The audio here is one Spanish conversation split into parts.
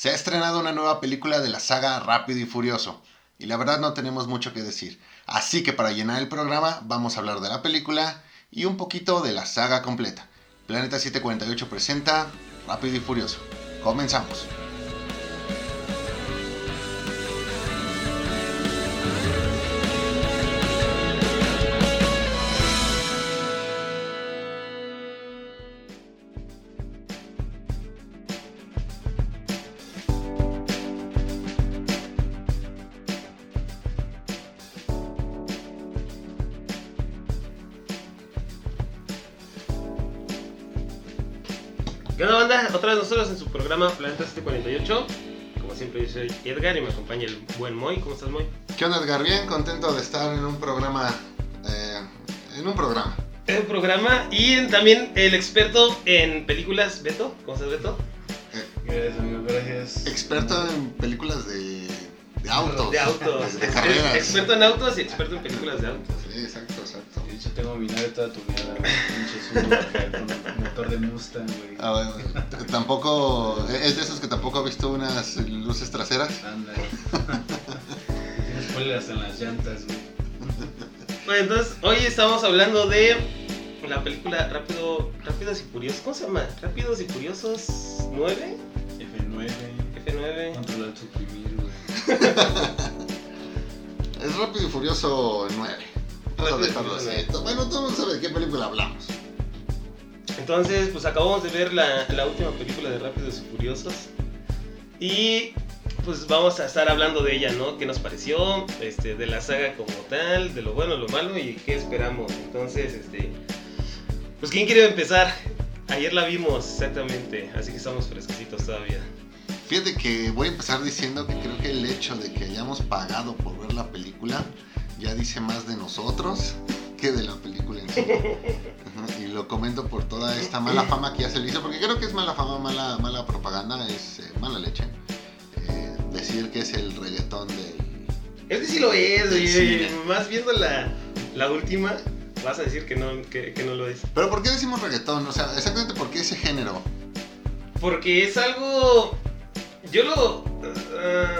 Se ha estrenado una nueva película de la saga Rápido y Furioso, y la verdad no tenemos mucho que decir. Así que para llenar el programa vamos a hablar de la película y un poquito de la saga completa. Planeta 748 presenta Rápido y Furioso. Comenzamos. Programa Planeta 748. Como siempre, yo soy Edgar y me acompaña el buen Moy. ¿Cómo estás, Moy? ¿Qué onda Edgar? Bien contento de estar en un programa... eh, en un programa. El programa y también el experto en películas, Beto. ¿Cómo estás, Beto? Gracias, amigo, gracias. Experto en películas de, de autos. De autos. De carreras. Experto en autos y experto en películas de autos. Sí, exacto. Nave toda tuneada, güey. Pinche con motor de Mustang, güey. Ah, bueno, t- tampoco... Es de esos que tampoco ha visto unas luces traseras. Anda. Tiene spoilers en las llantas, güey. Bueno, entonces hoy estamos hablando de la película Rápido, Rápidos y Furiosos. ¿Cómo se llama? Rápidos y Furiosos 9, F9, F9. controlar suprimir, güey. Es Rápido y Furioso 9. 9. Bueno, todo el mundo sabe de qué película hablamos. Entonces, pues acabamos de ver la, la última película de Rápidos y Furiosos. Y pues vamos a estar hablando de ella, ¿no? ¿Qué nos pareció? Este, de la saga como tal, de lo bueno, lo malo y qué esperamos. Entonces, este. Pues ¿quién quiere empezar? Ayer la vimos, exactamente. Así que estamos fresquecitos todavía. Fíjate que voy a empezar diciendo que creo que el hecho de que hayamos pagado por ver la película ya dice más de nosotros que de la película en sí. Y lo comento por toda esta mala fama que ya se le hizo, porque creo que es mala fama, mala, mala propaganda, es eh, mala leche. Eh, decir que es el reggaetón del... Es que sí lo es, oye. Más viendo la, la última, vas a decir que no, que, que no lo es. Pero ¿por qué decimos reggaetón? O sea, exactamente por qué ese género. Porque es algo. Yo lo. ah,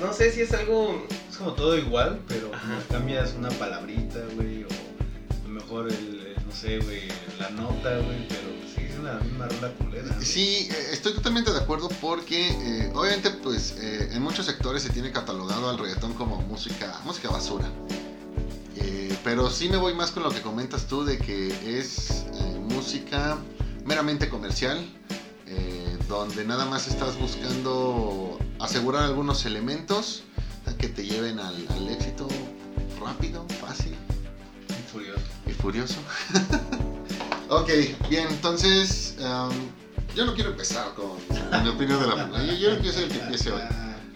no sé si es algo. Es como todo igual, pero Ajá. cambias una palabrita, güey, o a lo mejor el, no sé, güey, la nota, güey, pero sigue siendo la misma rola culera. Sí, eh, estoy totalmente de acuerdo porque eh, obviamente pues eh, en muchos sectores se tiene catalogado al reggaetón como música, música basura. Eh, pero sí me voy más con lo que comentas tú de que es eh, música meramente comercial, eh, donde nada más estás buscando asegurar algunos elementos que te lleven al, al éxito rápido, fácil Muy furioso. y furioso. ok, bien, entonces um, yo no quiero empezar con, mi opinión de la película. Yo, yo no quiero ser el que empiece hoy.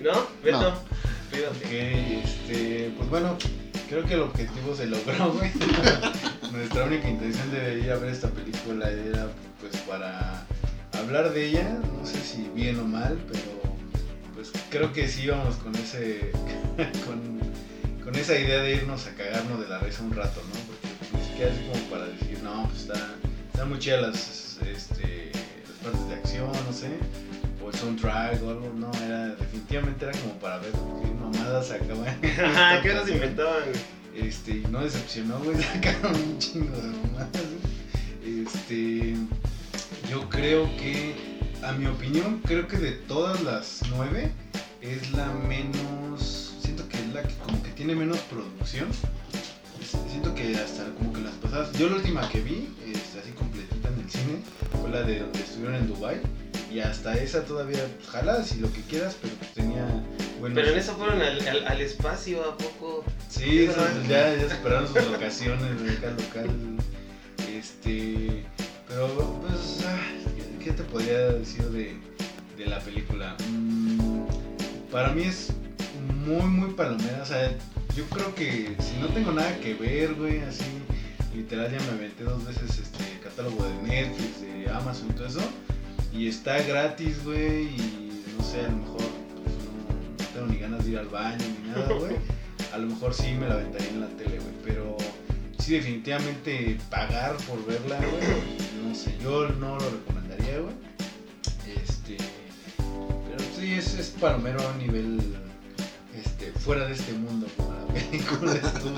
¿No? Beto. No. Ok, Fíjate. este, pues bueno, creo que el objetivo se logró, güey. Nuestra única intención de ir a ver esta película era pues para hablar de ella, no sé si bien o mal, pero creo que sí íbamos con ese con, con esa idea de irnos a cagarnos de la risa un rato, ¿no? Porque pues, ni siquiera así como para decir, no, pues está, están muy chidas las, este, las partes de acción, no sé o el soundtrack o algo, no, era, definitivamente era como para ver qué mamadas acaban. Ajá, ¿qué nos inventaban? Este, y no decepcionó, güey, sacaron un chingo de mamadas. Este, yo creo que, a mi opinión, creo que de todas las nueve, es la menos, siento que es la que como que tiene menos producción. Siento que hasta como que las pasadas, yo la última que vi, así completita en el cine, fue la de donde estuvieron en Dubai y hasta esa todavía, pues, jalas y lo que quieras, pero pues tenía buenos... Pero en eso fueron al, al, al espacio, ¿a poco? Sí, eso, ya, ya superaron sus locaciones acá local. Este. Pero, pues, ah, ¿qué, te podría decir de, de la película? Mm, para mí es muy, muy palomera. O sea, yo creo que si no tengo nada que ver, güey, así, literal ya me aventé dos veces este catálogo de Netflix, de Amazon todo eso. Y está gratis, güey, y no sé, a lo mejor pues, no, no tengo ni ganas de ir al baño ni nada, güey. A lo mejor sí me la aventaría en la tele, güey, pero sí definitivamente pagar por verla, güey, no sé, yo no lo güey. Este, pero sí, es, es palomero a nivel este, fuera de este mundo como la película estuvo.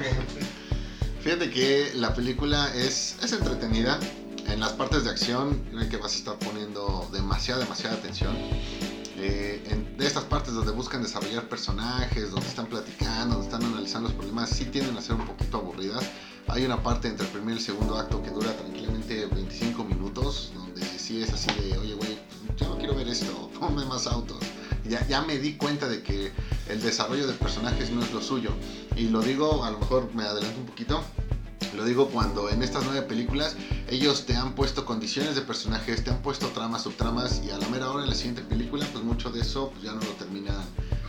Fíjate que la película es, es entretenida. En las partes de acción hay que vas a estar poniendo demasiada, demasiada atención. Eh, en de estas partes donde buscan desarrollar personajes, donde están platicando, donde están analizando los problemas, sí tienden a ser un poquito aburridas. Hay una parte entre el primer y el segundo acto que dura tranquilamente 25 minutos, donde sí es así de, oye, güey, yo no quiero ver esto, ponme más autos. Ya, ya me di cuenta de que el desarrollo de personajes no es lo suyo. Y lo digo, a lo mejor me adelanto un poquito, lo digo cuando en estas nueve películas ellos te han puesto condiciones de personajes, te han puesto tramas, subtramas y a la mera hora en la siguiente película pues mucho de eso pues, ya no lo terminan,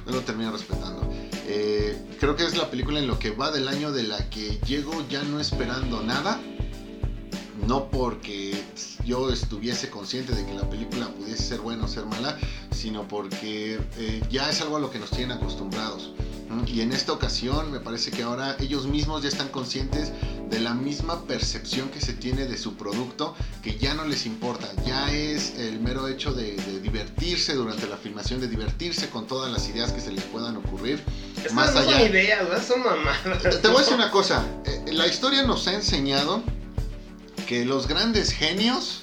no lo terminan respetando. Eh, creo que es la película en lo que va del año de la que llego ya no esperando nada, no porque yo estuviese consciente de que la película pudiese ser buena o ser mala, sino porque eh, ya es algo a lo que nos tienen acostumbrados. Y en esta ocasión me parece que ahora ellos mismos ya están conscientes de la misma percepción que se tiene de su producto, que ya no les importa, ya es el mero hecho de, de divertirse durante la filmación, de divertirse con todas las ideas que se les puedan ocurrir. Estas Más no allá. son ideas. Son mamadas. Te voy a decir una cosa, eh, la historia nos ha enseñado que los grandes genios,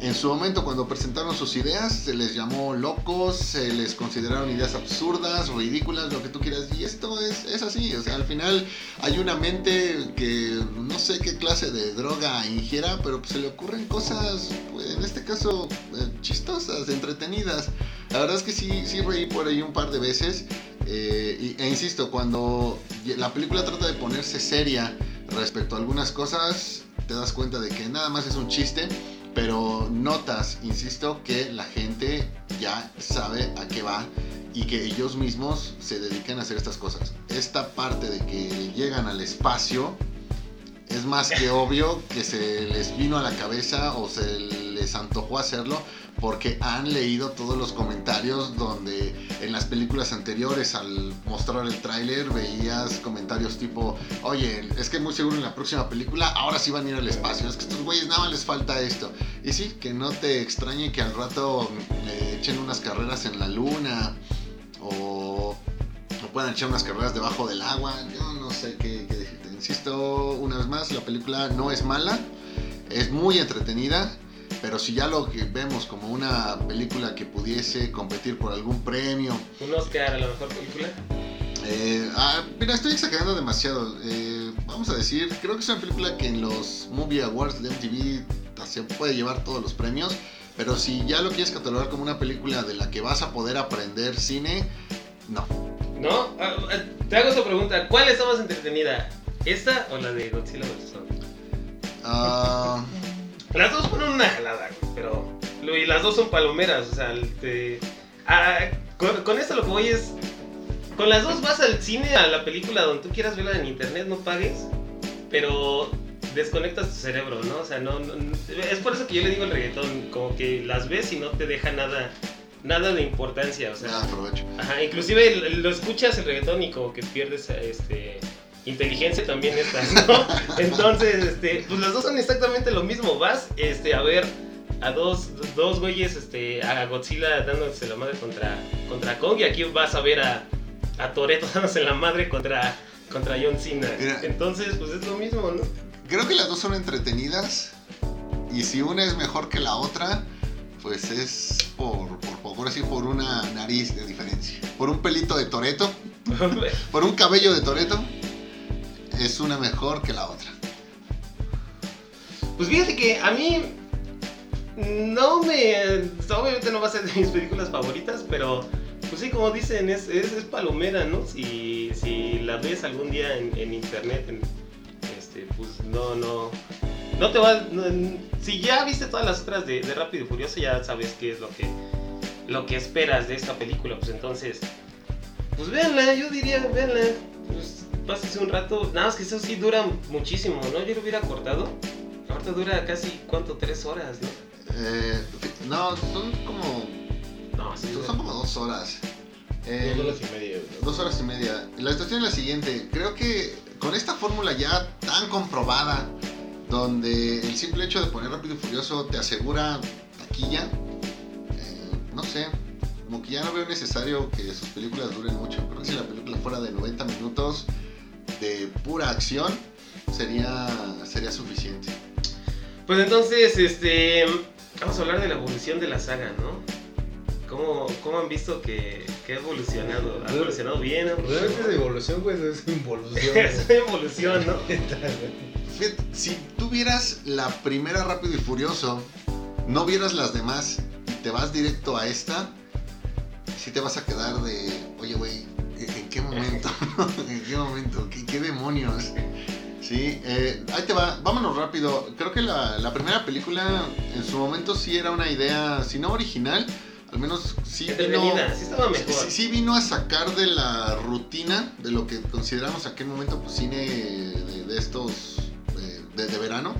en su momento cuando presentaron sus ideas, se les llamó locos, se les consideraron ideas absurdas, ridículas, lo que tú quieras, y esto es, es así, o sea, al final hay una mente que no sé qué clase de droga ingiera, pero pues se le ocurren cosas, pues, en este caso, eh, chistosas, entretenidas. La verdad es que sí, sí reí por ahí un par de veces. eh, e insisto, cuando la película trata de ponerse seria respecto a algunas cosas, te das cuenta de que nada más es un chiste, pero notas, insisto, que la gente ya sabe a qué va y que ellos mismos se dedican a hacer estas cosas. Esta parte de que llegan al espacio es más que obvio que se les vino a la cabeza o se les antojó hacerlo porque han leído todos los comentarios donde en las películas anteriores al mostrar el tráiler veías comentarios tipo, oye, es que muy seguro en la próxima película ahora sí van a ir al espacio, es que estos güeyes nada más les falta esto. Y sí, que no te extrañe que al rato eh, echen unas carreras en la luna o, o puedan echar unas carreras debajo del agua, yo no sé qué, qué decirte. Insisto, una vez más, la película no es mala, es muy entretenida, pero si ya lo que vemos como una película que pudiese competir por algún premio, Un Oscar a la mejor película. eh, ah, mira, estoy exagerando demasiado. eh, vamos a decir, creo que es una película que en los Movie Awards de MTV se puede llevar todos los premios, pero si ya lo quieres catalogar como una película de la que vas a poder aprender cine, no. ¿No? Ah, ah, Te hago esta pregunta. ¿Cuál está más entretenida? ¿Esta o la de Godzilla vs. Kong? Ah, Las dos fueron una jalada, pero... Y las dos son palomeras, o sea, el- te- ah, con, con esto lo que voy es... Con las dos vas al cine, a la película donde tú quieras verla en internet, no pagues, pero desconectas tu cerebro, ¿no? O sea, no, no- es por eso que yo le digo al reggaetón, como que las ves y no te deja nada, nada de importancia, o sea... nada, aprovecho. Ajá, inclusive lo escuchas el reggaetón y como que pierdes este inteligencia también estas, ¿no? Entonces, este, pues las dos son exactamente lo mismo. Vas este a ver a dos, dos güeyes este a Godzilla dándose la madre contra contra Kong y aquí vas a ver a a Toretto dándose la madre contra contra John Cena. Mira. Entonces, pues es lo mismo, ¿no? Creo que las dos son entretenidas. Y si una es mejor que la otra, pues es por, por, por así, por una nariz de diferencia. Por un pelito de Toreto, por un cabello de Toreto, es una mejor que la otra. Pues fíjate que a mí no me. Obviamente no va a ser de mis películas favoritas, pero pues sí, como dicen, es, es, palomera, ¿no? Si, si la ves algún día en, internet, este, pues no, no. No te va. no- si ya viste todas las otras de, de Rápido y Furioso, ya sabes qué es lo que, lo que esperas de esta película, pues entonces. Pues véanla, yo diría, véanla. Pues pásese un rato. Nada más que eso sí dura muchísimo, ¿no? Yo lo hubiera cortado. Ahorita dura casi, ¿cuánto? Tres horas, ¿no? Eh, no, son como, No, sí. son como dos horas. Eh, Dos horas y media. güey. Dos horas y media. La situación es la siguiente. Creo que con esta fórmula ya tan comprobada, donde el simple hecho de poner rápido y furioso te asegura taquilla, eh, no sé, como que ya no veo necesario que sus películas duren mucho. Creo que si la película fuera de 90 minutos de pura acción, sería, sería suficiente. Pues entonces, este, vamos a hablar de la evolución de la saga, ¿no? ¿Cómo, cómo han visto que, que ha evolucionado? ¿Ha evolucionado bien? ¿Ha Realmente es evolución, no es involución. Es evolución, ¿no? Si tú vieras la primera Rápido y Furioso, no vieras las demás y te vas directo a esta, sí te vas a quedar de, oye, güey, ¿en qué momento? ¿En qué momento? ¿Qué, qué demonios? Sí, eh, ahí te va, vámonos rápido. Creo que la, la primera película en su momento sí era una idea, si no original, al menos sí vino, sí sí, sí vino a sacar de la rutina de lo que consideramos aquel momento pues, cine de, de estos eh, de, de verano.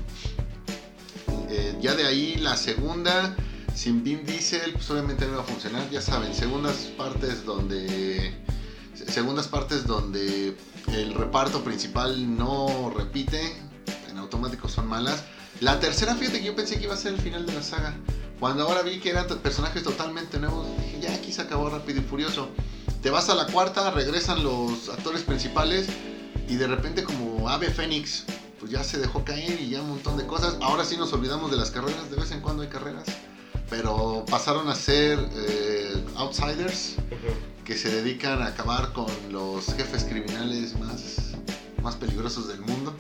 Eh, ya de ahí la segunda, sin Vin Diesel, pues obviamente no iba a funcionar. Ya saben, segundas partes donde segundas partes donde el reparto principal no repite, en automático son malas. La tercera, fíjate que yo pensé que iba a ser el final de la saga. Cuando ahora vi que eran personajes totalmente nuevos, dije, ya aquí se acabó Rápido y Furioso. Te vas a la cuarta, regresan los actores principales y de repente como Ave Fénix, pues ya se dejó caer y ya un montón de cosas. Ahora sí nos olvidamos de las carreras, de vez en cuando hay carreras. Pero pasaron a ser eh, outsiders que se dedican a acabar con los jefes criminales más, más peligrosos del mundo.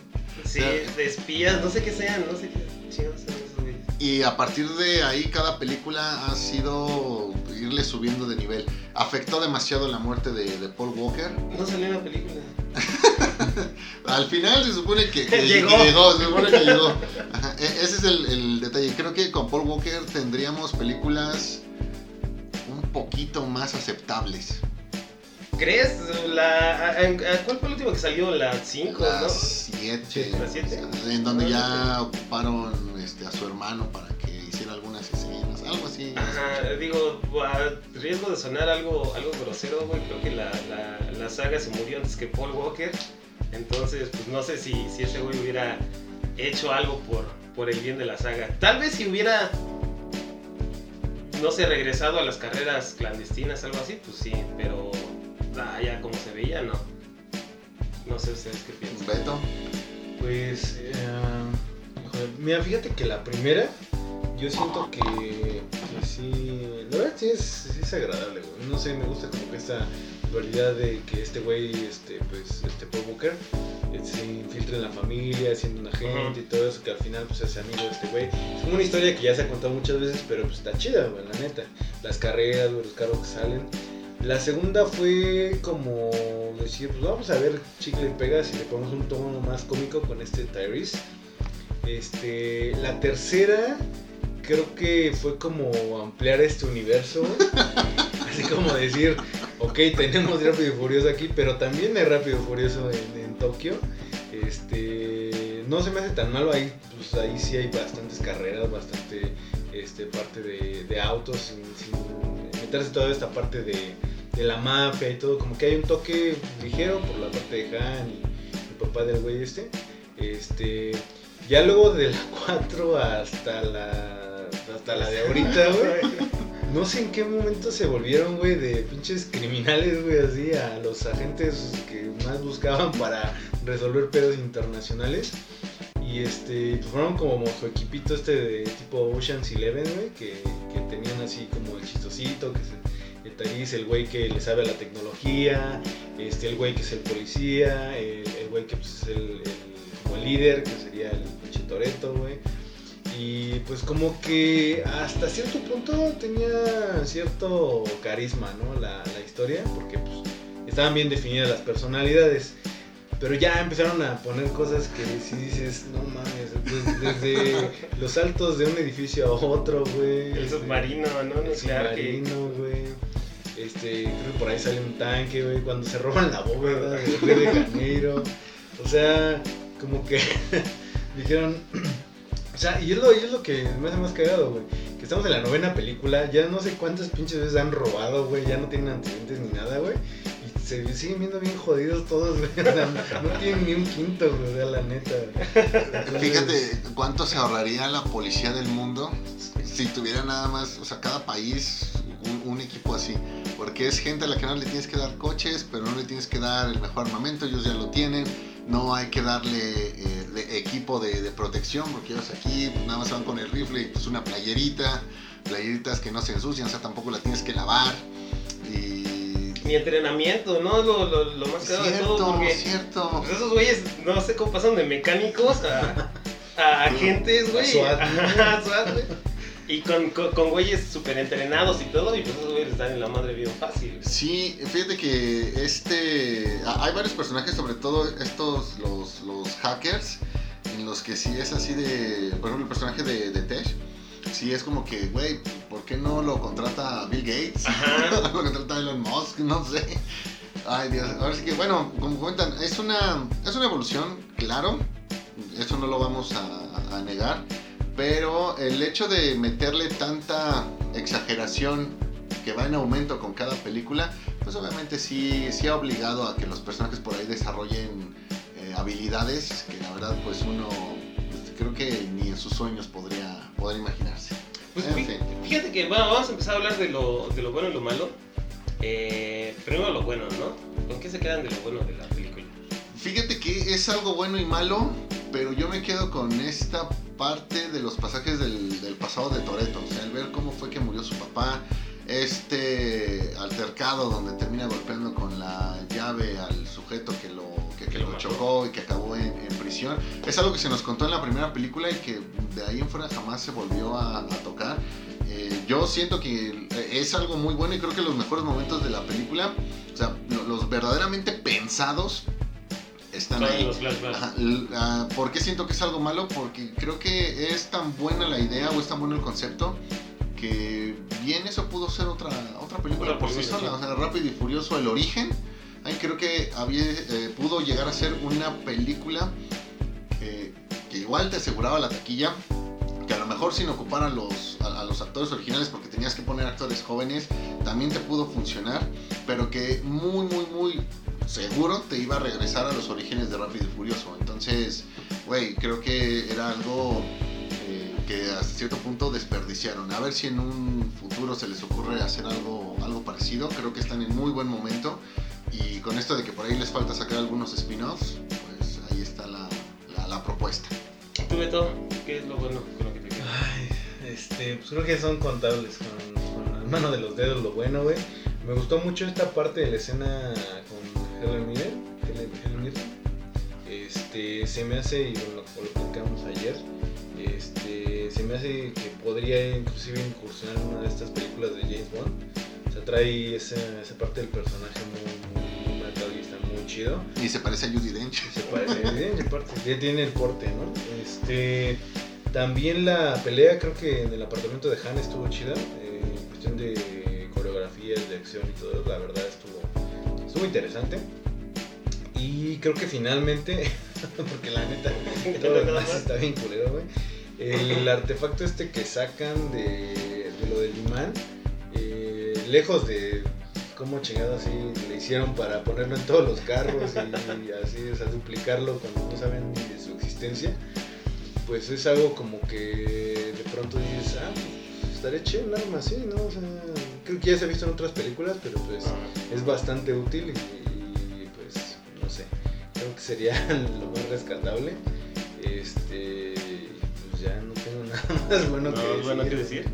Sí, de espías, no sé qué sean, no sé qué esos güeyes. Y a partir de ahí cada película ha sido irle subiendo de nivel. Afectó demasiado la muerte de, de Paul Walker. No salió una película. Al final se supone que, que- Llegó. que llegó, se supone que llegó. Ajá, e- ese es el, el detalle. Creo que con Paul Walker tendríamos películas un poquito más aceptables. ¿Crees? La, a- a- ¿Cuál fue la última que salió? La 5, ¿no? Las siete. Sí, ¿las siete? En donde Ah, ya ocuparon este, a su hermano para que hiciera algunas escenas. Algo así. Ajá, digo, a riesgo de sonar algo, algo grosero, güey, creo que la, la, la saga se murió antes que Paul Walker. Entonces, pues no sé si, si ese güey hubiera hecho algo por, por el bien de la saga. Tal vez si hubiera, no sé, regresado a las carreras clandestinas, algo así, pues sí, pero ah, ya como se veía, no. No sé ustedes qué piensan. Beto. Pues, eh, mira, fíjate que la primera, yo siento que, que sí, la verdad sí es, sí es agradable, güey. No sé, me gusta como que esta dualidad de que este güey, este, pues, este Paul eh, se infiltra en la familia, siendo un agente y todo eso, que al final, pues, hace amigo de este güey. Es como una historia que ya se ha contado muchas veces, pero pues está chida, güey, la neta. Las carreras, güey, los carros que salen. La segunda fue como decir, pues vamos a ver chicle y pega si le ponemos un tono más cómico con este Tyrese. Este, la tercera creo que fue como ampliar este universo. Así como decir, ok, tenemos Rápido y Furioso aquí, pero también hay Rápido y Furioso en, en Tokio. Este, no se me hace tan malo ahí, pues ahí sí hay bastantes carreras, bastante este, parte de, de autos, sin, sin meterse toda esta parte de, de la mafia y todo, como que hay un toque ligero por la parte de Han y el papá del güey este. Este, ya luego de la 4 hasta la hasta la de ahorita, güey. No sé en qué momento se volvieron, güey, de pinches criminales, güey, así a los agentes que más buscaban para resolver pedos internacionales. Y este, pues fueron como su equipito este de tipo Ocean's Eleven, güey, que, tenían así como el chistosito, que se, el Tyrese, el güey que le sabe a la tecnología, este, el güey que es el policía, el, güey que pues, es el, el- líder, que sería el pinche Toretto, güey. Y pues como que hasta cierto punto tenía cierto carisma, ¿no? La, la historia, porque pues estaban bien definidas las personalidades. Pero ya empezaron a poner cosas que si dices, no mames, des- desde los saltos de un edificio a otro, güey. El este, submarino, ¿no? el Nuclear que... submarino, güey. Este, creo que por ahí sale un tanque, güey, cuando se roban la bóveda de Río de Janeiro. O sea, como que dijeron. O sea, y es lo, y es que me hace más cagado, güey. Que estamos en la novena película, ya no sé cuántas pinches veces han robado, güey, ya no tienen antecedentes ni nada, güey. Y se siguen viendo bien jodidos todos, güey. O sea, no tienen ni un quinto, güey, o sea, la neta. Fíjate cuánto se ahorraría la policía del mundo si tuviera nada más, o sea, cada país un, equipo así. Porque es gente a la que no le tienes que dar coches, pero no le tienes que dar el mejor armamento, ellos ya lo tienen. No hay que darle eh, de equipo de, de protección, porque ellos aquí nada más van con el rifle y pues una playerita, playeritas que no se ensucian, o sea, tampoco la tienes que lavar. Y Ni entrenamiento, ¿no? Es lo, lo, lo más caro de todo. Porque cierto. pues, esos güeyes, no sé cómo pasan de mecánicos a, a agentes, güey. A SWAT, ¿no? Ajá, SWAT, güey. Y con, con, con güeyes súper entrenados y todo, y pues esos güeyes están en la madre bien fácil. Sí, fíjate que este. Hay varios personajes, sobre todo estos, los, los hackers, en los que sí es así de. Por ejemplo, el personaje de, de Tesh. Sí, es como que, güey, ¿por qué no lo contrata Bill Gates? Ajá. lo contrata Elon Musk, no sé. Ay, Dios. Ahora sí que, bueno, como comentan, es una, es una evolución, claro. Eso no lo vamos a, a negar. Pero el hecho de meterle tanta exageración que va en aumento con cada película, pues obviamente sí, sí ha obligado a que los personajes por ahí desarrollen eh, habilidades que la verdad pues uno pues, creo que ni en sus sueños podría, podría imaginarse. Pues En fin. fíjate que bueno, vamos a empezar a hablar de lo, de lo bueno y lo malo. Eh, primero lo bueno, ¿no? ¿Con qué se quedan de lo bueno de la película? Fíjate que es algo bueno y malo, pero yo me quedo con esta parte de los pasajes del, del pasado de Toreto. O sea, el ver cómo fue que murió su papá, este altercado donde termina golpeando con la llave al sujeto que lo, que, que Lo chocó y que acabó en, en prisión. Es algo que se nos contó en la primera película y que de ahí en fuera jamás se volvió a, a tocar. Eh, yo siento que es algo muy bueno y creo que los mejores momentos de la película, o sea, lo- los verdaderamente pensados están ahí. los. Ajá, ah, ¿Por qué siento que es algo malo? Porque creo que es tan buena la idea o es tan bueno el concepto que bien eso pudo ser otra, otra película por sí sola. O sea, Rápido y Furioso, El Origen. Ahí creo que había, eh, pudo llegar a ser una película eh, que igual te aseguraba la taquilla. Que a lo mejor sin ocupar a los, a, a los actores originales porque tenías que poner actores jóvenes, también te pudo funcionar. Pero que muy, muy, muy seguro te iba a regresar a los orígenes de Rápido y Furioso. Entonces, güey, creo que era algo eh, que hasta cierto punto desperdiciaron. A ver si en un futuro se les ocurre hacer algo, algo parecido. Creo que están en muy buen momento. Y con esto de que por ahí les falta sacar algunos spin-offs, pues ahí está la, la- la propuesta. ¿Tú, Beto, qué es lo bueno con lo que te quedas? Ay, este, pues creo que son contables con, con la mano de los dedos lo bueno, güey. Me gustó mucho esta parte de la escena con Este, se me hace, y bueno, lo, lo platicamos ayer, este, se me hace que podría inclusive incursionar en una de estas películas de James Bond. O sea, trae esa, esa parte del personaje muy, muy, muy marcado y está muy chido. Y se parece a Judy Dench. Se parece bien, y aparte, ya tiene el porte, ¿no? Este, también la pelea, creo que en el apartamento de Han estuvo chida. eh, en cuestión de coreografías, de acción y todo, la verdad estuvo, estuvo interesante. Y creo que finalmente, porque la neta, todo lo demás está bien culero, güey. El artefacto este que sacan de, de lo del imán, eh, lejos de cómo chingado así le hicieron para ponerlo en todos los carros y, así, o sea, duplicarlo cuando no saben ni de su existencia, pues es algo como que de pronto dices, ah, pues, estaría chido un arma así, ¿no? O sea, creo que ya se ha visto en otras películas, pero pues es bastante útil y, y, pues no sé, creo que sería lo más rescatable. Este, pues ya no tengo nada más bueno No, que decir. bueno que decir.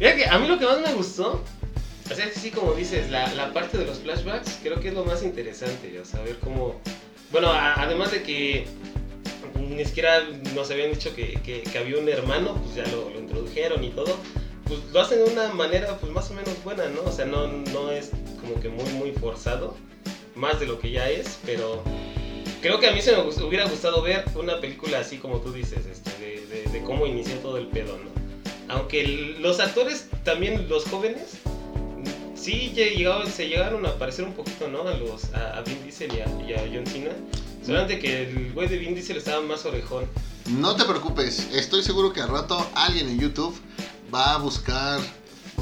Mira que a mí lo que más me gustó, o sea, sí, como dices, la, la parte de los flashbacks, creo que es lo más interesante, o sea, ver cómo... Bueno, a- además de que ni siquiera nos habían dicho que, que- que había un hermano, pues ya lo, lo introdujeron y todo, pues lo hacen de una manera pues más o menos buena, ¿no? O sea, no, no es como que muy, muy forzado, más de lo que ya es, pero creo que a mí se me gust- hubiera gustado ver una película así como tú dices, este, de, de- de cómo inició todo el pedo, ¿no? Aunque los actores, también los jóvenes, sí lle- llegaban- se llegaron a parecer un poquito, ¿no? A, los, a, a Vin Diesel y a, y a John Cena. Solamente que el güey de Vin Diesel estaba más orejón. No te preocupes, estoy seguro que al rato alguien en YouTube va a buscar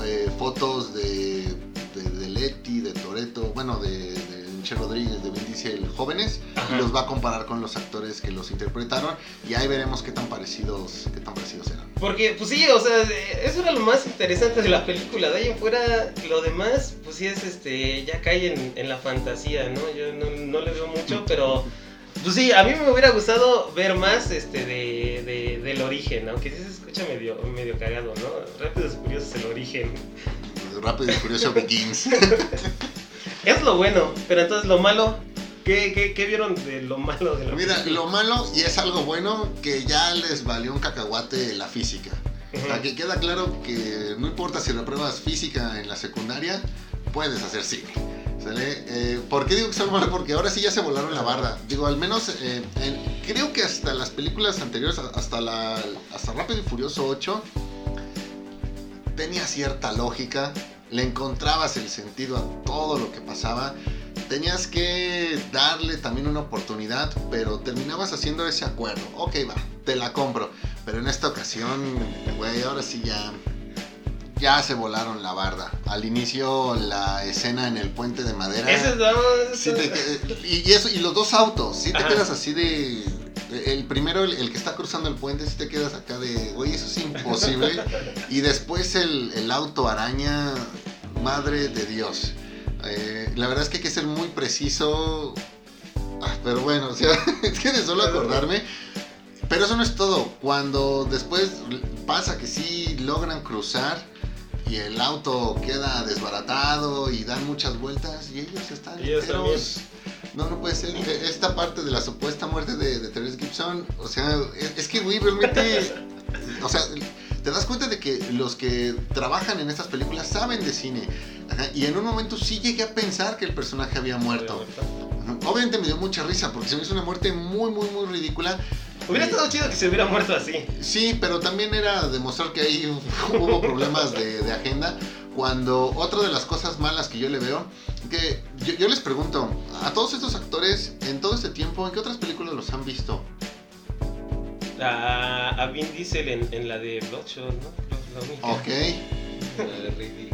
eh, fotos de, de, de Toreto, bueno, de, de Michelle Rodríguez, de Vin Diesel jóvenes, Ajá. y los va a comparar con los actores que los interpretaron, y ahí veremos qué tan parecidos, qué tan parecidos eran. Porque, pues sí, o sea, eso era lo más interesante de la película. De ahí en fuera, lo demás, pues sí es este, ya cae en, en la fantasía, ¿no? Yo no, no le veo mucho, pero. Pues sí, a mí me hubiera gustado ver más este de, del origen, aunque sí se escucha medio, medio cagado, ¿no? Rápidos y Curiosos el origen. Rápido y Furioso Begins. Es lo bueno, pero entonces lo malo, ¿qué, qué, qué vieron de lo malo de la Mira, película? lo malo, y es algo bueno, que ya les valió un cacahuate la física. O sea, Ujú. que queda claro que no importa si repruebas física en la secundaria, puedes hacer cine. Eh, ¿Por qué digo que algo malo? Porque ahora sí ya se volaron la barda. Digo, al menos eh, en- creo que hasta las películas anteriores, hasta, la, hasta Rápido y Furioso 8, tenía cierta lógica, le encontrabas el sentido a todo lo que pasaba. Tenías que darle también una oportunidad, pero terminabas haciendo ese acuerdo. Ok, va, te la compro. Pero en esta ocasión, güey, ahora sí ya. Ya se volaron la barda. Al inicio, la escena en el puente de madera. Ese es no, Sí te- y, eso, y los dos autos, sí te quedas así de. El primero, el, el que está cruzando el puente, sí te quedas acá de. Güey, eso es imposible. y después el, el auto araña, madre de Dios. Eh, la verdad es que hay que ser muy preciso. Ah, pero bueno, o sea, es que de solo acordarme. Pero eso no es todo. Cuando después pasa que sí logran cruzar y el auto queda desbaratado y dan muchas vueltas y ellos están Y ellos enteros. No, no puede ser. Esta parte de la supuesta muerte de, de Therese Gibson, o sea, es, es que, güey, realmente. O sea, te das cuenta de que los que trabajan en estas películas saben de cine. Ajá, y en un momento sí llegué a pensar que el personaje había muerto. Obviamente me dio mucha risa porque se me hizo una muerte muy, muy, muy ridícula. Hubiera estado chido que se hubiera muerto así. Sí, pero también era demostrar que ahí hubo problemas de, de agenda. Cuando otra de las cosas malas que yo le veo, que yo, yo les pregunto, a todos estos actores, en todo este tiempo, ¿en qué otras películas los han visto? A, a Vin Diesel en, en la de Bloodshot, ¿no? La única. Ok. Eh, ridículo.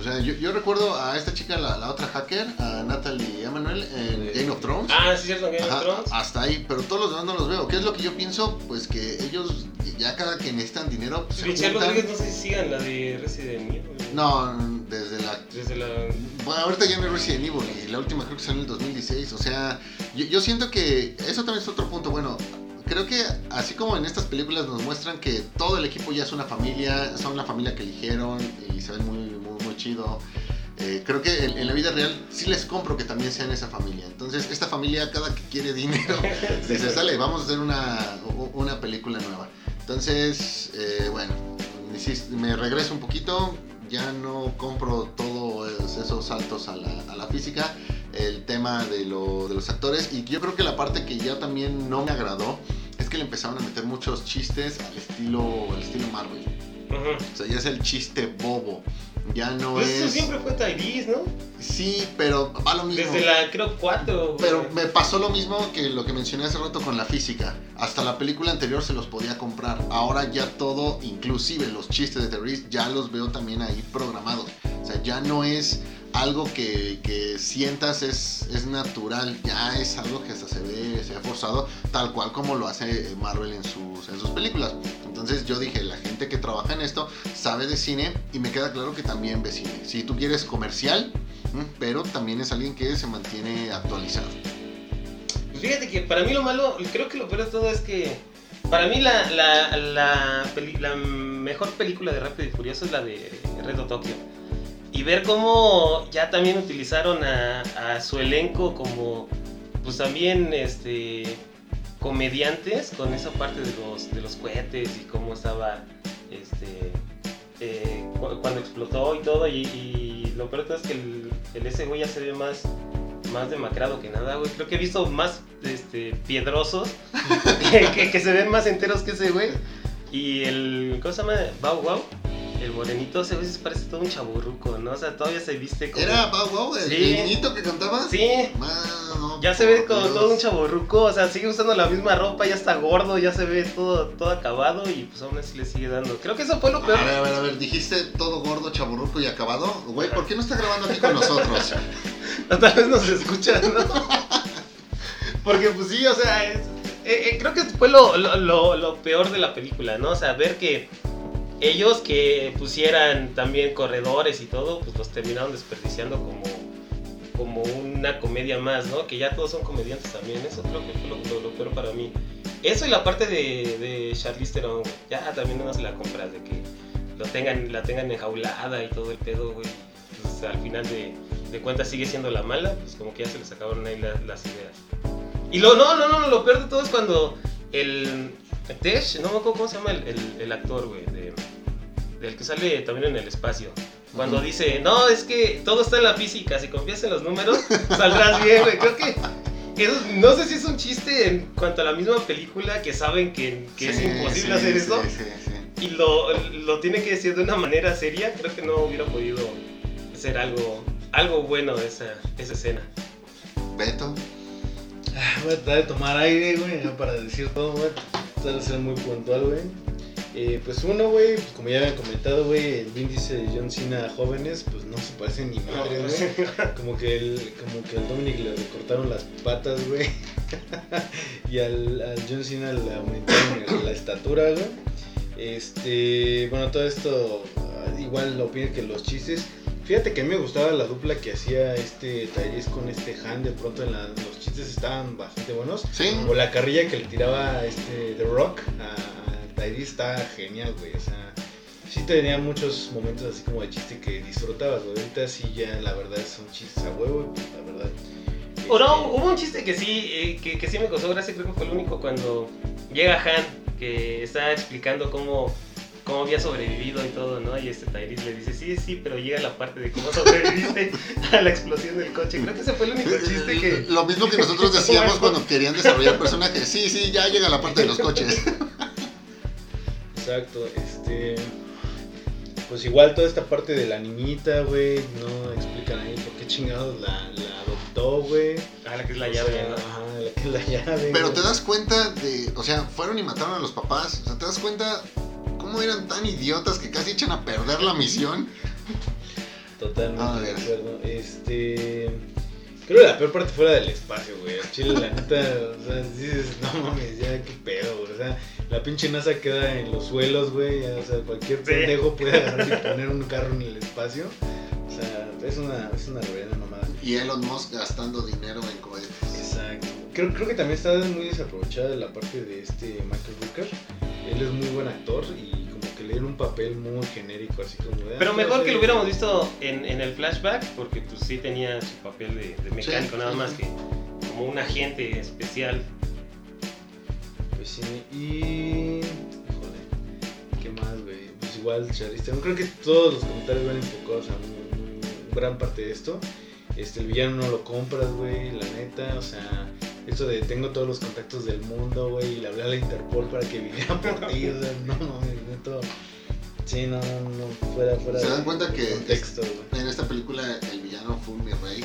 O sea, yo, yo recuerdo a esta chica, la, la otra hacker, a Natalie Emanuel, en Game of Thrones. Ah, sí, cierto, Game of Thrones. hasta ahí, pero todos los demás no los veo. ¿Qué es lo que yo pienso? Pues que ellos, ya cada que necesitan dinero, pues, Richard. Rodríguez, no sé si sigan la de Resident Evil. No, desde la Desde la. Bueno, ahorita ya no es Resident Evil y la última creo que salió en el 2016. O sea, yo, yo siento que eso también es otro punto. Bueno, creo que así como en estas películas nos muestran que todo el equipo ya es una familia, son la familia que eligieron y se ven muy chido. eh, creo que en, en la vida real sí les compro que también sean esa familia. Entonces, esta familia, cada que quiere dinero, dice, sale, vamos a hacer una, una película nueva. Entonces, eh, bueno, me regreso un poquito, ya no compro todos esos saltos a la, a la física, el tema de, lo- de los actores, y yo creo que la parte que ya también no me agradó es que le empezaron a meter muchos chistes al estilo, al estilo Marvel. Ujú. O sea, ya es el chiste bobo. Ya no Pues eso es. siempre fue Tyrese, ¿no? Sí, pero va lo mismo. Desde la, creo, 4. Pero me pasó lo mismo que lo que mencioné hace rato con la física. Hasta la película anterior se los podía comprar. Ahora ya todo, inclusive los chistes de Terrorist, ya los veo también ahí programados. O sea, ya no es algo que, que sientas es, es natural, ya es algo que hasta se ve, se ve forzado, tal cual como lo hace Marvel en sus, en sus películas. Entonces yo dije, la gente que trabaja en esto sabe de cine y me queda claro que también ve cine. Si tú quieres comercial, pero también es alguien que se mantiene actualizado. Pues fíjate que para mí lo malo, creo que lo peor de todo es que para mí la, la mejor película de Rápido y Furioso es la de Reto Tokio. Y ver cómo ya también utilizaron a, a su elenco como, pues también, este, comediantes con esa parte de los, de los cohetes y cómo estaba, este, eh, cu- cuando explotó y todo. Y, lo peor es que el, ese güey ya se ve más más demacrado que nada, güey. Creo que he visto más este, piedrosos que, que- se ven más enteros que ese, güey. Y el. ¿Cómo se llama? Bau Wow. El morenito, ese güey se parece todo un chaburruco, ¿no? O sea, todavía se viste como. ¿Era Bow Wow, el, Sí. niñito que cantaba? Sí. Mano, Ya se ve como Dios. todo un chaburruco, o sea, sigue usando la misma ropa, ya está gordo, ya se ve todo, todo acabado y pues aún así le sigue dando. Creo que eso fue lo peor. A ver, a ver, a ver, dijiste todo gordo, chaburruco y acabado. Güey, ¿por qué no está grabando aquí con nosotros? tal vez nos escuchan, ¿no? Porque pues sí, o sea, es- eh, eh, creo que fue lo, lo- lo- lo peor de la película, ¿no? O sea, ver que ellos que pusieran también corredores y todo, pues los terminaron desperdiciando como, como una comedia más, ¿no? Que ya todos son comediantes también, eso creo que fue lo, lo- lo peor para mí. Eso y la parte de, de Charlize Theron, ya también no se la compras, de que lo tengan, la tengan enjaulada y todo el pedo, güey. Pues al final de, de cuentas sigue siendo la mala, pues como que ya se les acabaron ahí la- las ideas. Y lo, no, no, no, lo peor de todo es cuando el Tesh, no me acuerdo cómo se llama el, el- el actor, güey, de- del que sale también en el espacio. Cuando dice, no, es que todo está en la física, si confías en los números, saldrás bien, güey. Creo que eso- no sé si es un chiste en cuanto a la misma película que saben que, que es Sí, imposible sí, hacer sí, eso Sí, sí. y lo, lo tiene que decir de una manera seria, creo que no hubiera podido hacer algo, algo bueno esa, esa escena. Beto. Ah, Voy a tratar de tomar aire, güey, para decir todo, güey. Tratar de ser muy puntual, güey. Eh, pues uno, güey, pues como ya habían comentado, güey, el Vin Diesel y John Cena jóvenes, pues no se parecen ni madre, güey. Como que el, como que al Dominic le recortaron las patas, güey. y al, al John Cena le aumentaron la estatura, güey. Este, bueno, todo esto, ah, igual lo opino que los chistes. Fíjate que a mí me gustaba la dupla que hacía este Tyrese con este Han. De pronto en la- los chistes estaban bastante buenos. Sí. O la carrilla que le tiraba este The Rock a, a Tyrese está genial, güey. O sea, sí tenía muchos momentos así como de chiste que disfrutabas, güey. Ahorita sí ya la verdad son chistes a huevo, pues, la verdad. O no, Este, hubo un chiste que sí, eh, que, que sí me causó gracia, creo que fue el único cuando llega Han, que está explicando cómo, cómo había sobrevivido y todo, ¿no? Y este Tyrese le dice, sí, sí, pero llega la parte de cómo sobreviviste a la explosión del coche. Creo que ese fue el único chiste que... Lo mismo que nosotros decíamos cuando querían desarrollar personajes. Sí, sí, ya llega la parte de los coches. Exacto, este. Pues igual toda esta parte de la niñita, güey, no explican ahí por qué chingados la, la adoptó, güey. Ah, la que es la O llave, sea, ¿no? Ajá, la que es la llave. Pero te das cuenta de. O sea, fueron y mataron a los papás. O sea, te das cuenta cómo eran tan idiotas que casi echan a perder la misión. Totalmente de acuerdo. Este. Creo que la peor parte fuera del espacio, güey. Al Chile, la neta, o sea, dices, no mames, ya qué pedo, güey. O sea, la pinche NASA queda en los suelos, güey. ya, O sea, cualquier Sí. pendejo puede agarrar y poner un carro en el espacio. O sea, es una, es una reverenda mamada. Y Elon Musk gastando dinero en cohetes. Exacto. Creo, creo que también está muy desaprovechada la parte de este Michael Rooker. Él es muy buen actor y como que le dieron un papel muy genérico, así como de. Pero ah, mejor que lo hubiéramos visto en, en el flashback, porque pues sí tenía su papel de, de mecánico, Sí, nada sí, más que como un agente especial. Pues sí, y. Híjole, ¿qué más, güey? Pues igual, Charlize No creo que todos los comentarios van enfocados a un- un- gran parte de esto. Este, el villano no lo compras, güey, la neta, o sea. Esto de tengo todos los contactos del mundo, güey, y le hablé a la Interpol para que viniera por ti, o sea, no mames, neto. Sí, no, no, no, fuera, fuera. ¿Se dan cuenta que Contexto, güey. En esta película el villano fue mi rey.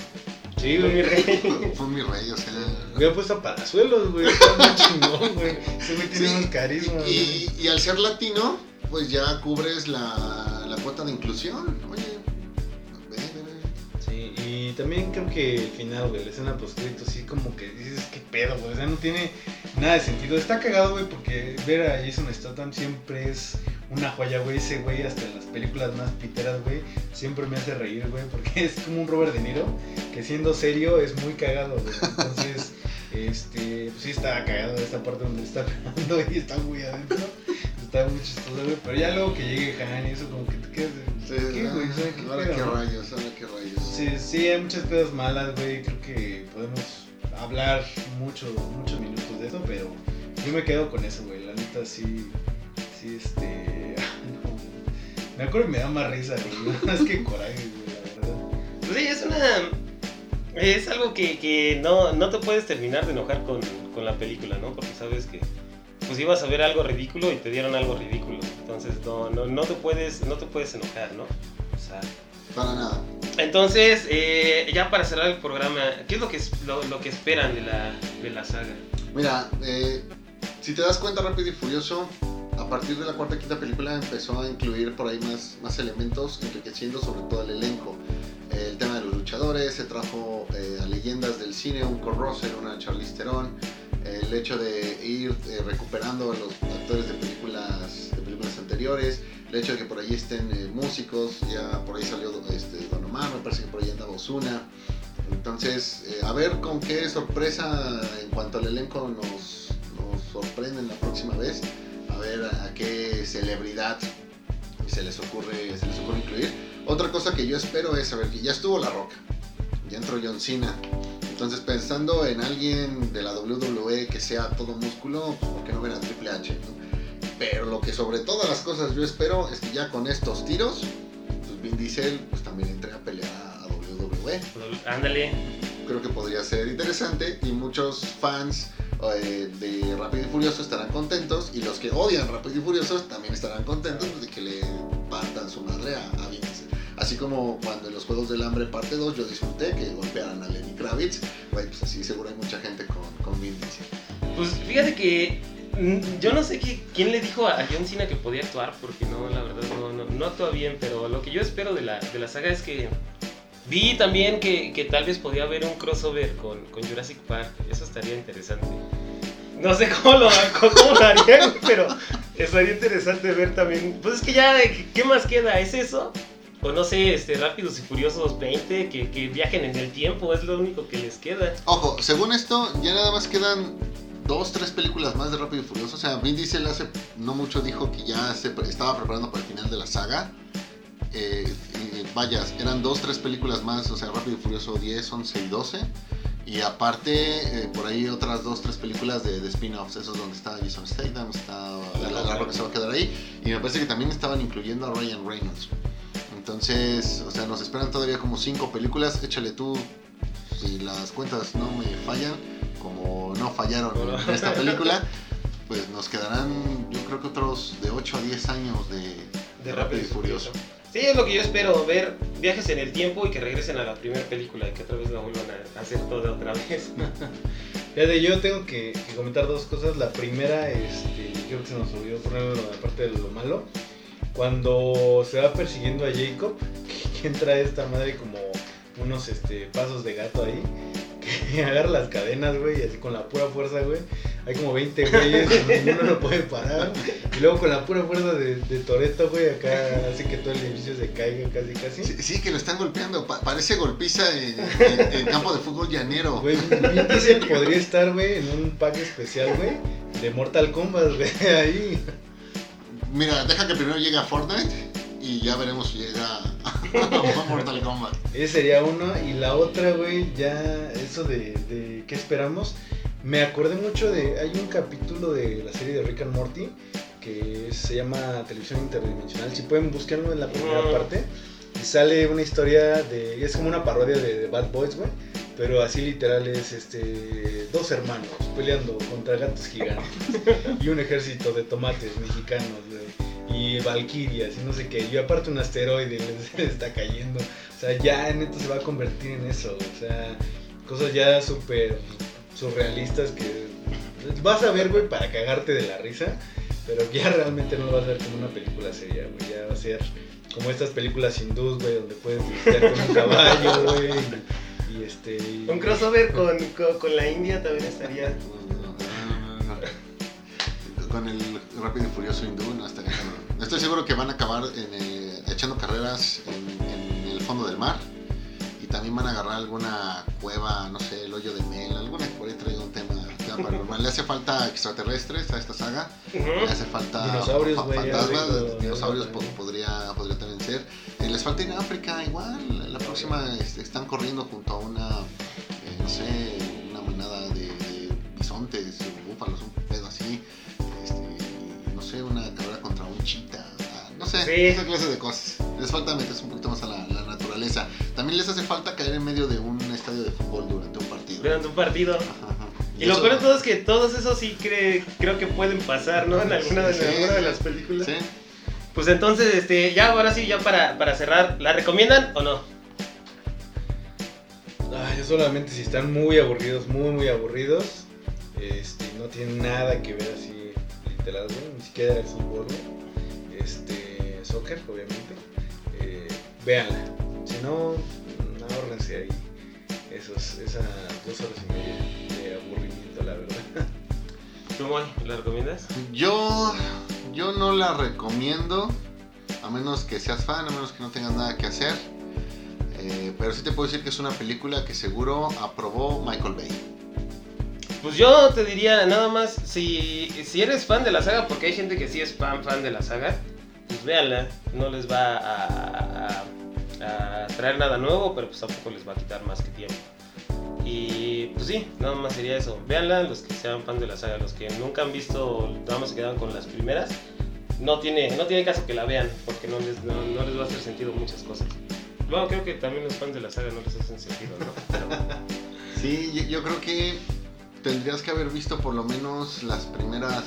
Sí, Fue mi güey. rey. Fue mi rey, o sea. Hubiera puesto a palazuelos, güey. Está chingón, güey. Ese güey tiene Sí, carisma, güey. Y, y al ser latino, pues ya cubres la, la cuota de inclusión. Oye, también creo que el final, güey, la escena post-crédito, sí, como que dices, qué pedo, güey. O sea, no tiene nada de sentido. Está cagado, güey, porque ver a Jason Statham siempre es una joya, güey. Ese güey, hasta en las películas más piteras, güey, siempre me hace reír, güey, porque es como un Robert De Niro, que siendo serio es muy cagado, güey. Entonces, este, pues sí está cagado esta parte donde está pegando y está muy adentro. Está muy chistoso, güey. Pero ya luego que llegue Han y eso, como que te quedas de. Sí, ¿Qué, güey? Sea, ¿qué ahora rayos, ahora qué rayos. Sí, sí, hay muchas cosas malas, güey. Creo que podemos hablar mucho, muchos minutos de eso, pero yo me quedo con eso, güey. La neta, sí, sí, este... Me acuerdo y me da más risa, güey. Más que coraje, güey, la verdad. Pues sí, es una. Es algo que, que no, no te puedes terminar de enojar con, con la película, ¿no? Porque sabes que pues ibas a ver algo ridículo y te dieron algo ridículo. Entonces no, no, no te puedes, no te puedes enojar, ¿no? O sea. Para nada. Entonces, eh, ya para cerrar el programa, ¿qué es lo que, lo, lo que esperan de la, de la saga? Mira, eh, si te das cuenta, Rápido y Furioso, a partir de la cuarta y quinta película empezó a incluir por ahí más, más elementos, enriqueciendo sobre todo el elenco. El tema de los luchadores, se trajo eh, leyendas del cine, un Russell, una Charlize Theron, el hecho de ir eh, recuperando a los actores de películas, de películas anteriores, el hecho de que por ahí estén eh, músicos, ya por ahí salió este, Don Omar, me parece que por ahí andaba Ozuna. Entonces, eh, a ver con qué sorpresa en cuanto al elenco nos, nos sorprenden la próxima vez, a ver a, a qué celebridad se les ocurre, se les ocurre incluir. Otra cosa que yo espero es saber que ya estuvo La Roca, ya entró John Cena. Entonces pensando en alguien de la WWE que sea todo músculo, ¿por qué no ven a Triple H? no? Pero lo que sobre todas las cosas yo espero es que ya con estos tiros, pues Vin Diesel pues también entre a pelear a WWE. Ándale. Creo que podría ser interesante y muchos fans eh, de Rápido y Furioso estarán contentos y los que odian Rápido y Furioso también estarán contentos de que le partan su madre a, a. Así como cuando en los Juegos del Hambre parte 2 yo disfruté que golpearan a Lenny Kravitz, güey, pues así seguro hay mucha gente con, con Vin. Pues fíjate que mm, yo no sé qué- quién le dijo a John Cena que podía actuar, porque no, la verdad no, no, no actúa bien, pero lo que yo espero de la, de la saga es que vi también que, que tal vez podía haber un crossover con, con Jurassic Park, eso estaría interesante. No sé cómo lo, cómo lo harían, pero estaría interesante ver también. Pues es que ya, ¿qué más queda? ¿Es eso? O no sé, este, Rápidos y Furiosos 20, que, que viajen en el tiempo, es lo único que les queda. Ojo, según esto, ya nada más quedan dos, tres películas más de Rápido y Furioso. O sea, Vin Diesel hace no mucho dijo que ya se estaba preparando para el final de la saga. Eh, y vaya, eran dos, tres películas más, o sea, Rápido y Furioso 10, 11 y 12. Y aparte, eh, por ahí otras dos, tres películas de, de spin-offs, esos donde está Jason Statham, está la, la Roca se va a quedar ahí. Y me parece que también estaban incluyendo a Ryan Reynolds. Entonces, o sea, nos esperan todavía como cinco películas. Échale tú, si las cuentas no me fallan, como no fallaron en esta película, pues nos quedarán, yo creo que otros de 8 a 10 años de, de Rápido y Furioso. Sí, es lo que yo espero, ver viajes en el tiempo y que regresen a la primera película y que otra vez la vuelvan a hacer toda otra vez. Fíjate, yo tengo que, que comentar dos cosas. La primera, este, creo que se nos olvidó ponerlo aparte de lo malo. Cuando se va persiguiendo a Jacob, que entra esta madre como unos este, pasos de gato ahí, que agarra las cadenas, güey, y así con la pura fuerza, güey. Hay como 20 güeyes, ninguno lo puede parar. Y luego con la pura fuerza de, de Toreto, güey, acá hace que todo el edificio se caiga casi, casi. Sí, sí, que lo están golpeando, pa- parece golpiza en, en- en campo de fútbol llanero. Güey, Vin podría estar, güey, en un pack especial, güey, de Mortal Kombat, güey, ahí. Mira, deja que primero llegue a Fortnite y ya veremos si llega a Mortal Kombat. Ese sería uno. Y la otra, güey, ya eso de, de qué esperamos. Me acordé mucho de. Hay un capítulo de la serie de Rick and Morty que se llama Televisión Interdimensional. Si pueden buscarlo en la primera Mm. parte. Y sale una historia de. Es como una parodia de, de Bad Boys, güey. Pero así literal es este. Dos hermanos peleando contra gatos gigantes. y un ejército de tomates mexicanos. Y valquirias y no sé qué. Y aparte un asteroide les está cayendo. O sea, ya neto se va a convertir en eso. O sea, cosas ya súper surrealistas que vas a ver, güey, para cagarte de la risa. Pero ya realmente no lo vas a ver como una película seria, güey. Ya va a ser como estas películas hindús, güey, donde puedes visitar con un caballo, güey. Y, este. y- Un crossover con, con, con la India también estaría. Con el Rápido y Furioso hindú, no estaría. Estoy seguro que van a acabar en, eh, echando carreras en, en el fondo del mar. Y también van a agarrar alguna cueva, no sé, el hoyo de Mel, alguna que por ahí traiga un tema, tema paranormal. Le hace falta extraterrestres a esta saga. Le hace falta Dinosaurios, fantasmas, digo, dinosaurios podría, podría también ser. Eh, les falta en África igual. La próxima este, están corriendo junto a una, eh, no sé, una manada de, de bisontes, búfalos, un pedo así. Este, no sé, una carrera contra un chita. No sé, Sí. esa clase de cosas. Les falta meterse un poquito más a la, la naturaleza. También les hace falta caer en medio de un estadio de fútbol durante un partido. Durante un partido. Ajá, ajá. Y lo eso- peor de todo es que todos esos sí cre- creo que pueden pasar, ¿no? En alguna de, alguna de las películas. Sí. Pues entonces, este, ya ahora sí, ya para, para cerrar, ¿la recomiendan o no? Ah, yo solamente si están muy aburridos, muy, muy aburridos, este, no tienen nada que ver así, literal, güey, ni siquiera el fútbol, este, soccer, obviamente, eh, véanla, si no, ahórrense ahí esos, esas dos horas y media de aburrimiento, la verdad. ¿Tú, Moy, la recomiendas? Yo, yo no la recomiendo, a menos que seas fan, a menos que no tengas nada que hacer. Eh, pero sí te puedo decir que es una película que seguro aprobó Michael Bay. Pues yo te diría nada más, si, si eres fan de la saga, porque hay gente que sí es fan, fan de la saga, pues véanla, no les va a, traer nada nuevo, pero pues tampoco les va a quitar más que tiempo. Y pues sí, nada más sería eso. Véanla, los que sean fan de la saga, los que nunca han visto, nada más se quedaron con las primeras, no tiene, no tiene caso que la vean, porque no les, no les va a hacer sentido muchas cosas. Bueno, creo que también los fans de la saga no les hacen sentido, ¿no? Pero- Sí, yo, yo creo que tendrías que haber visto por lo menos las primeras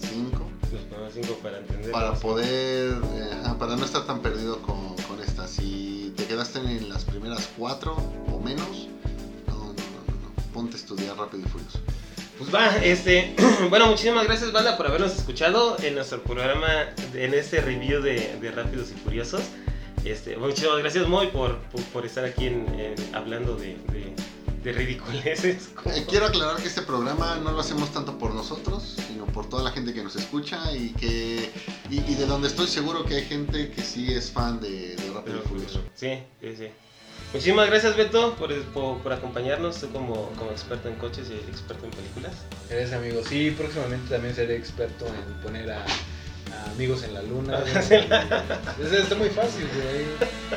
cinco los primeros cinco para entender. para poder, eh, ajá, para no estar tan perdido con, con esta. Si te quedaste en las primeras cuatro o menos, no, no, no, no, no. ponte a estudiar rápido y furioso. Pues va, este, bueno, muchísimas gracias, banda, por habernos escuchado en nuestro programa, en este review de, de Rápidos y Furiosos. Este, muchísimas gracias, Moy, por, por, por estar aquí en, en- hablando de, de, de ridiculeces. Eh, quiero aclarar que este programa no lo hacemos tanto por nosotros, sino por toda la gente que nos escucha y que y, y de donde estoy seguro que hay gente que sí es fan de, de Rápido y Furioso. Sí, sí, sí. Muchísimas gracias, Beto, por, por, por acompañarnos, tú como, como experto en coches y experto en películas. Gracias, amigo. Sí, próximamente también seré experto en poner a amigos en la luna. güey. Está muy fácil, güey.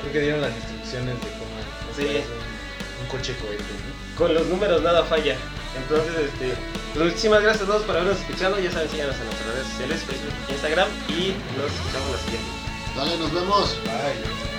Creo que dieron las instrucciones de cómo Sí. hacer un, un coche cohete, ¿no? Con los números nada falla. Entonces, este, pues muchísimas gracias a todos por habernos escuchado. Ya saben, síganos en nuestras redes sociales, Facebook, Instagram y nos escuchamos la siguiente. Dale, nos vemos. Bye.